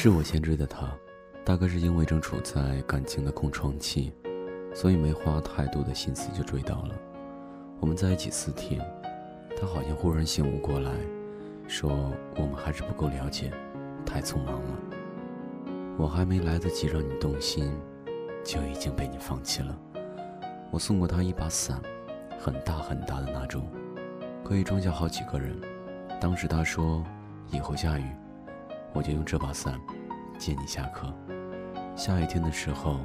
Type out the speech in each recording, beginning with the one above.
是我先追的他，大概是因为正处在感情的空窗期，所以没花太多的心思就追到了。我们在一起四天，他好像忽然醒悟过来，说我们还是不够了解，太匆忙了。我还没来得及让你动心，就已经被你放弃了。我送过他一把伞，很大很大的那种，可以装下好几个人。当时他说，以后下雨。我就用这把伞接你下课。下雨天的时候，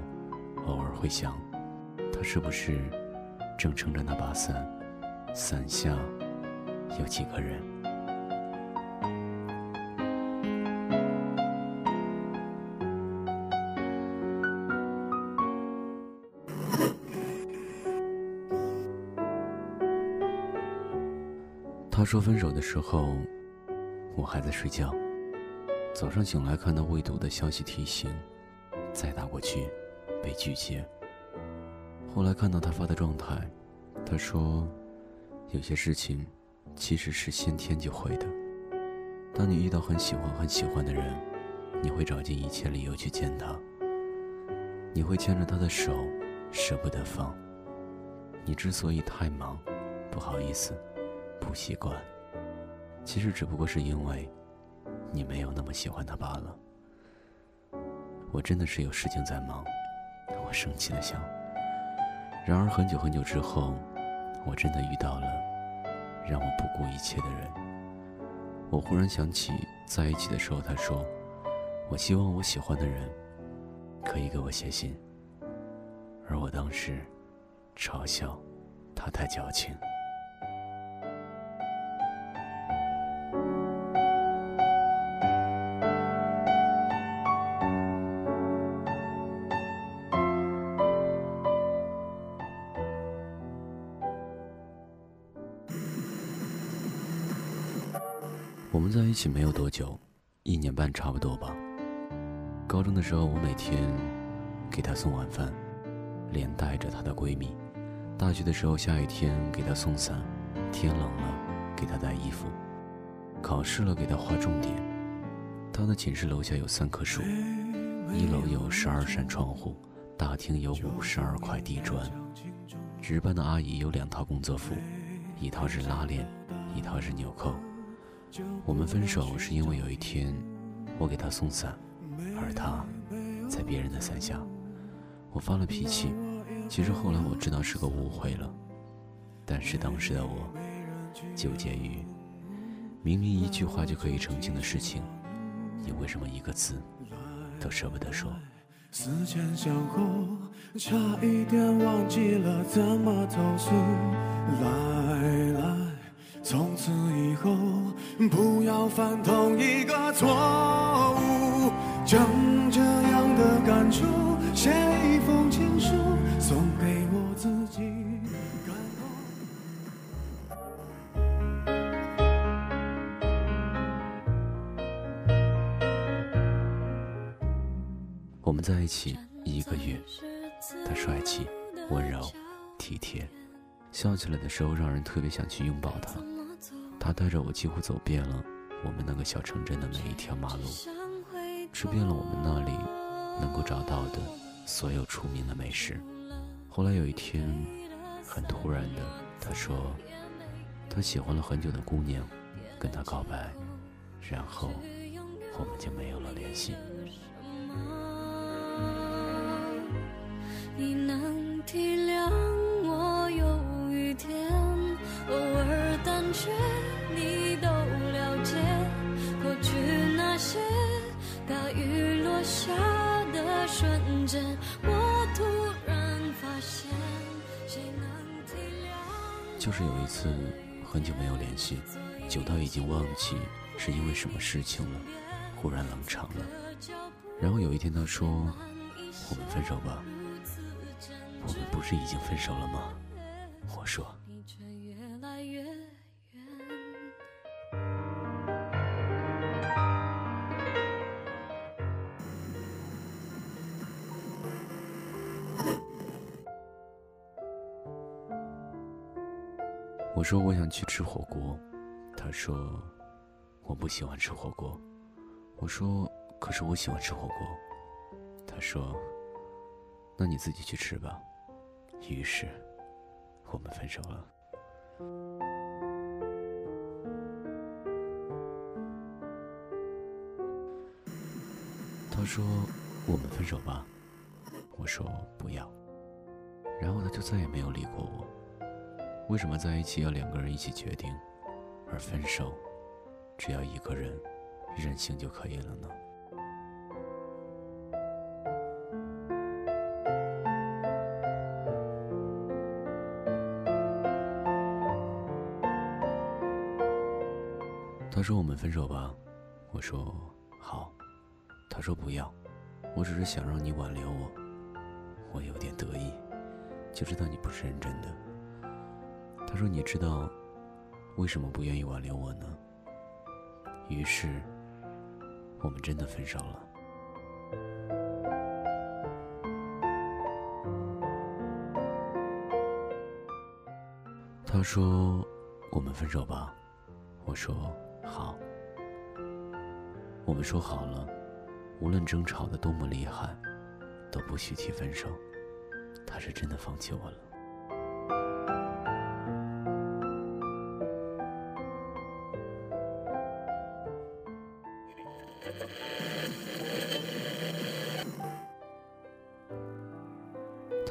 偶尔会想，他是不是正撑着那把伞，伞下有几个人？他说分手的时候，我还在睡觉。早上醒来，看到未读的消息提醒，再打过去，被拒接。后来看到他发的状态，他说：“有些事情其实是先天就会的。当你遇到很喜欢很喜欢的人，你会找尽一切理由去见他。你会牵着他的手，舍不得放。你之所以太忙，不好意思，不习惯，其实只不过是因为……”你没有那么喜欢他罢了。我真的是有事情在忙，我生气的想。然而很久很久之后，我真的遇到了让我不顾一切的人。我忽然想起在一起的时候，他说：“我希望我喜欢的人可以给我写信。”而我当时嘲笑他太矫情。我们在一起没有多久，一年半差不多吧。高中的时候，我每天给她送晚饭，连带着她的闺蜜。大学的时候，下雨天给她送伞，天冷了给她带衣服。考试了给她划重点。她的寝室楼下有三棵树，一楼有十二扇窗户，大厅有五十二块地砖。值班的阿姨有两套工作服，一套是拉链，一套是纽扣。我们分手是因为有一天，我给他送伞，而他在别人的伞下，我发了脾气。其实后来我知道是个误会了，但是当时的我纠结于，明明一句话就可以澄清的事情，你为什么一个字都舍不得说？思前想后，差一点忘记了怎么投诉。来来。从此以后，不要犯同一个错误。将这样的感触写一封情书，送给我自己。我们在一起一个月，他帅气、温柔、体贴，笑起来的时候让人特别想去拥抱他。他带着我几乎走遍了我们那个小城镇的每一条马路，吃遍了我们那里能够找到的所有出名的美食。后来有一天，很突然的，他说他喜欢了很久的姑娘，跟他告白，然后我们就没有了联系。你能体谅我有一天偶尔胆怯？就是有一次，很久没有联系，久到已经忘记是因为什么事情了，忽然冷场了。然后有一天他说：“我们分手吧。”我们不是已经分手了吗？我说。我说我想去吃火锅，他说我不喜欢吃火锅。我说可是我喜欢吃火锅。他说：“那你自己去吃吧。”于是，我们分手了。他说：“我们分手吧。”我说：“不要。”然后他就再也没有理过我。为什么在一起要两个人一起决定，而分手只要一个人任性就可以了呢？他说：“我们分手吧。”我说：“好。”他说：“不要，我只是想让你挽留我。”我有点得意，就知道你不是认真的。他说：“你知道为什么不愿意挽留我呢？”于是，我们真的分手了。他说：“我们分手吧。”我说。好，我们说好了，无论争吵的多么厉害，都不许提分手。他是真的放弃我了。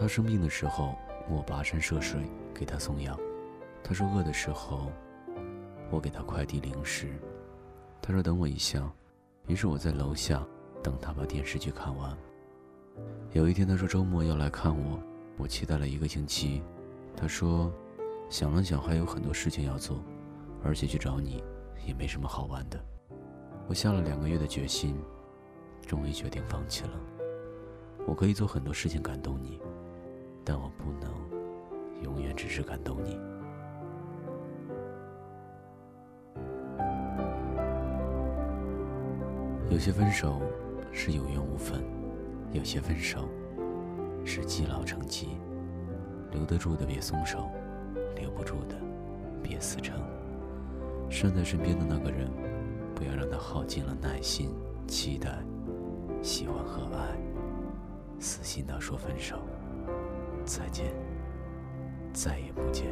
他生病的时候，我跋山涉水给他送药；他说饿的时候。我给他快递零食，他说等我一下，于是我在楼下等他把电视剧看完。有一天他说周末要来看我，我期待了一个星期。他说想了想还有很多事情要做，而且去找你也没什么好玩的。我下了两个月的决心，终于决定放弃了。我可以做很多事情感动你，但我不能永远只是感动你。有些分手是有缘无分，有些分手是积劳成疾。留得住的别松手，留不住的别死撑。拴在身边的那个人，不要让他耗尽了耐心、期待、喜欢和爱，死心到说分手，再见，再也不见。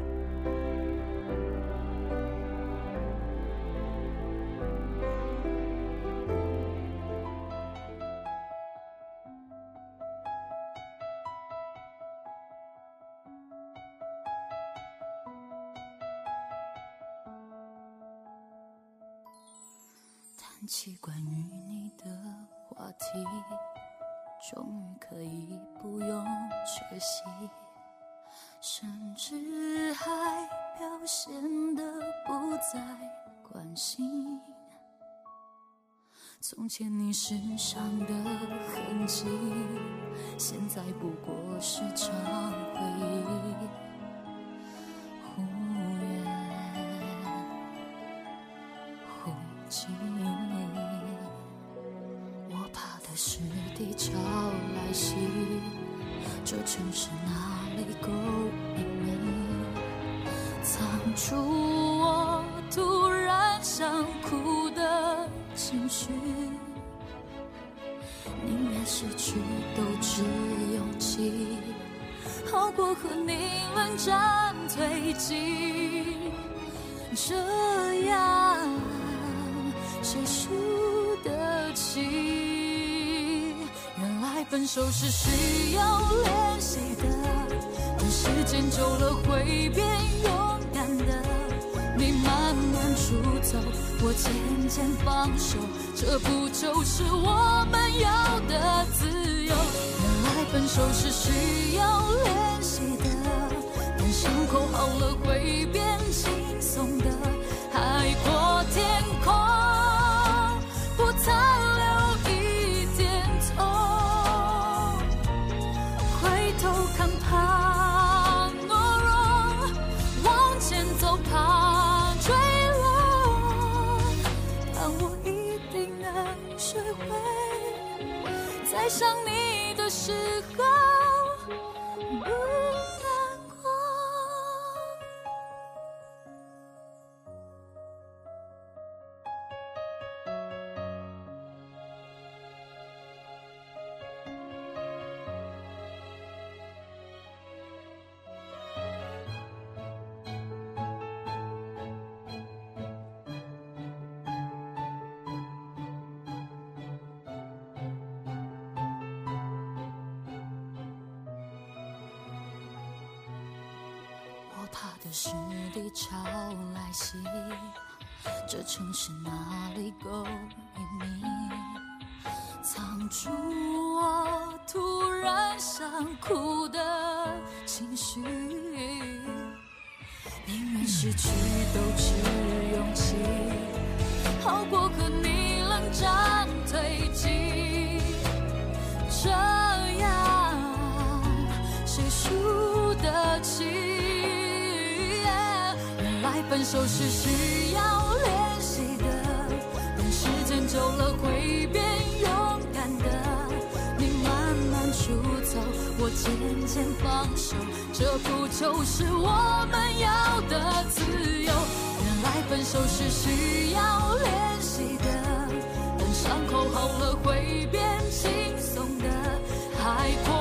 谈起关于你的话题，终于可以不用缺席，甚至还表现得不再关心。从前你身上的痕迹，现在不过是场回忆。情绪，宁愿失去斗志勇气，好过和你冷战推进。这样谁输得起？原来分手是需要练习的，等时间久了会变勇。出走，我渐渐放手，这不就是我们要的自由？原来分手是需要练习的，等伤口好了会变轻这是低潮来袭，这城市哪里够隐秘？藏住我突然想哭的情绪，宁愿失去都持勇气，好过和你冷战。分手是需要练习的，等时间久了会变勇敢的。你慢慢出走，我渐渐放手，这不就是我们要的自由？原来分手是需要练习的，等伤口好了会变轻松的。海阔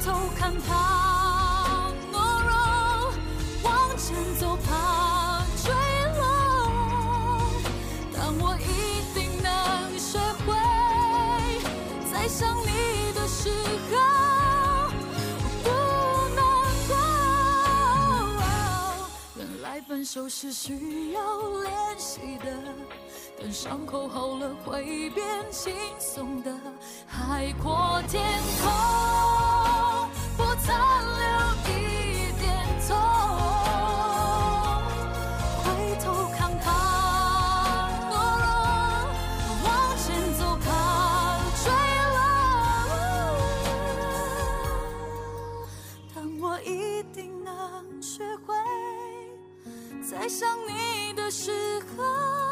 回头看怕懦弱，往前走怕坠落。但我一定能学会，在想你的时候不难过。原来分手是需要练习的，等伤口好了会变轻松的。海阔天空，学会，在想你的时候。